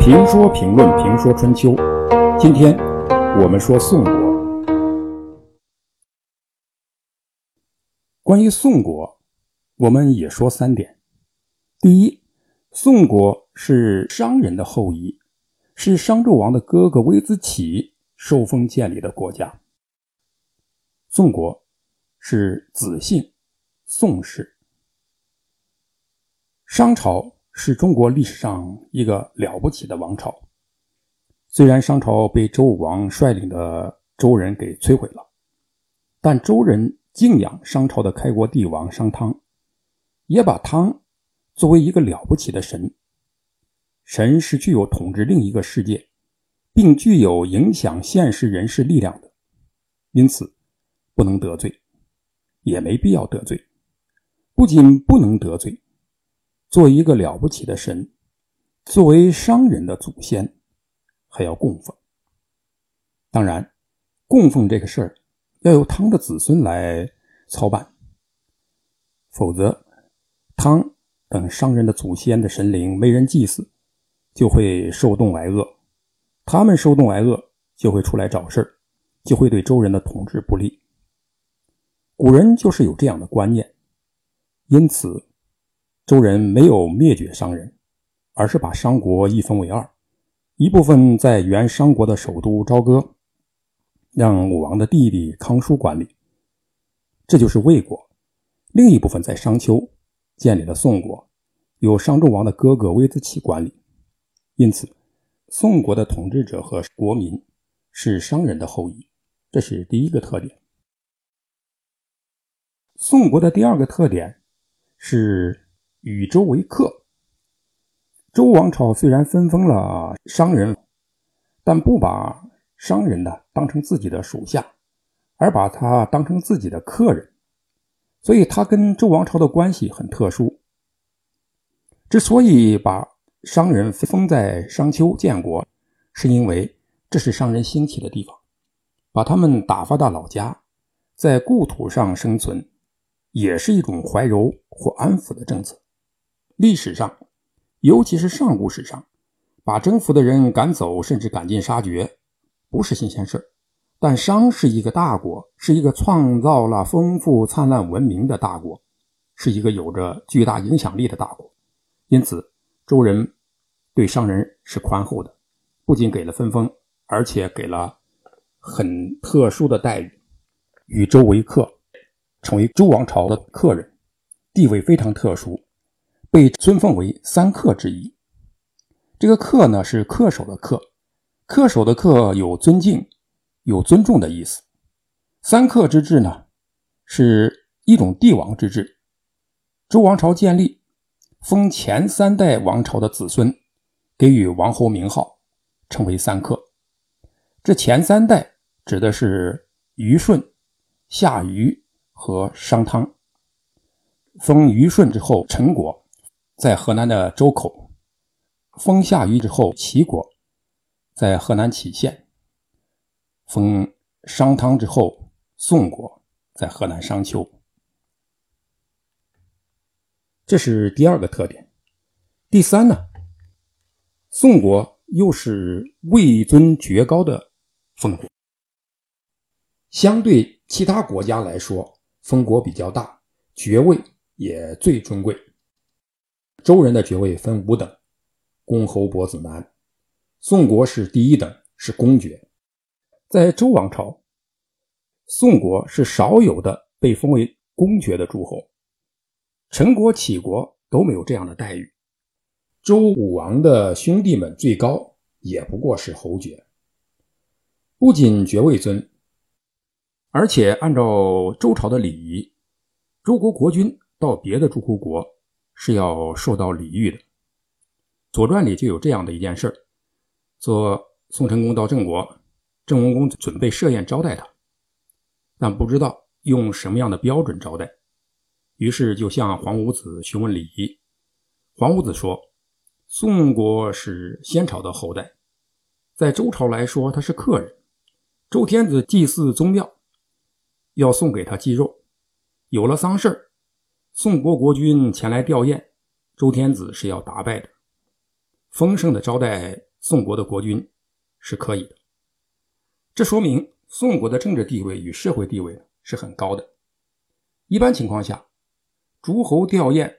评说评论评说春秋，今天我们说宋国。关于宋国，我们也说三点：第一，宋国是商人的后裔，是商纣王的哥哥微子启受封建立的国家。宋国是子姓宋氏。商朝。是中国历史上一个了不起的王朝。虽然商朝被周武王率领的周人给摧毁了，但周人敬仰商朝的开国帝王商汤，也把汤作为一个了不起的神。神是具有统治另一个世界，并具有影响现实人事力量的，因此不能得罪，也没必要得罪。不仅不能得罪。做一个了不起的神，作为商人的祖先，还要供奉。当然，供奉这个事儿要由汤的子孙来操办，否则汤等商人的祖先的神灵没人祭祀，就会受冻挨饿。他们受冻挨饿，就会出来找事儿，就会对周人的统治不利。古人就是有这样的观念，因此。周人没有灭绝商人，而是把商国一分为二，一部分在原商国的首都朝歌，让武王的弟弟康叔管理，这就是魏国；另一部分在商丘建立了宋国，由商纣王的哥哥微子启管理。因此，宋国的统治者和国民是商人的后裔，这是第一个特点。宋国的第二个特点是。与周为客。周王朝虽然分封了商人，但不把商人呢当成自己的属下，而把他当成自己的客人，所以他跟周王朝的关系很特殊。之所以把商人封在商丘建国，是因为这是商人兴起的地方，把他们打发到老家，在故土上生存，也是一种怀柔或安抚的政策。历史上，尤其是上古史上，把征服的人赶走，甚至赶尽杀绝，不是新鲜事但商是一个大国，是一个创造了丰富灿烂文明的大国，是一个有着巨大影响力的大国。因此，周人对商人是宽厚的，不仅给了分封，而且给了很特殊的待遇，与周为客，成为周王朝的客人，地位非常特殊。被尊奉为三客之一。这个“客”呢，是恪守的“恪”，恪守的“恪”有尊敬、有尊重的意思。三客之制呢，是一种帝王之治。周王朝建立，封前三代王朝的子孙，给予王侯名号，称为三客。这前三代指的是虞舜、夏禹和商汤。封虞舜之后，陈国。在河南的周口，封夏禹之后，齐国在河南杞县；封商汤之后，宋国在河南商丘。这是第二个特点。第三呢，宋国又是位尊爵高的封国，相对其他国家来说，封国比较大，爵位也最尊贵。周人的爵位分五等：公、侯、伯、子、男。宋国是第一等，是公爵。在周王朝，宋国是少有的被封为公爵的诸侯。陈国、杞国都没有这样的待遇。周武王的兄弟们最高也不过是侯爵。不仅爵位尊，而且按照周朝的礼仪，周国国君到别的诸侯国。是要受到礼遇的，《左传》里就有这样的一件事儿：说宋成公到郑国，郑文公准备设宴招待他，但不知道用什么样的标准招待，于是就向黄五子询问礼仪。黄五子说：“宋国是先朝的后代，在周朝来说他是客人。周天子祭祀宗庙，要送给他鸡肉。有了丧事儿。”宋国国君前来吊唁，周天子是要打拜的。丰盛的招待宋国的国君是可以的。这说明宋国的政治地位与社会地位是很高的。一般情况下，诸侯吊唁，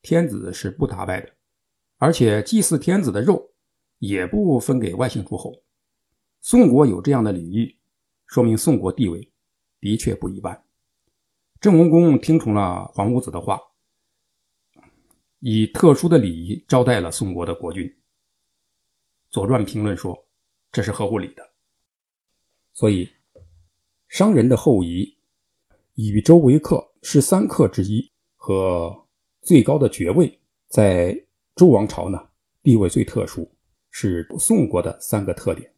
天子是不打败的，而且祭祀天子的肉也不分给外姓诸侯。宋国有这样的礼遇，说明宋国地位的确不一般。郑文公听从了黄五子的话。以特殊的礼仪招待了宋国的国君。《左传》评论说：“这是合乎礼的。”所以，商人的后裔以周为客，是三客之一，和最高的爵位，在周王朝呢地位最特殊，是宋国的三个特点。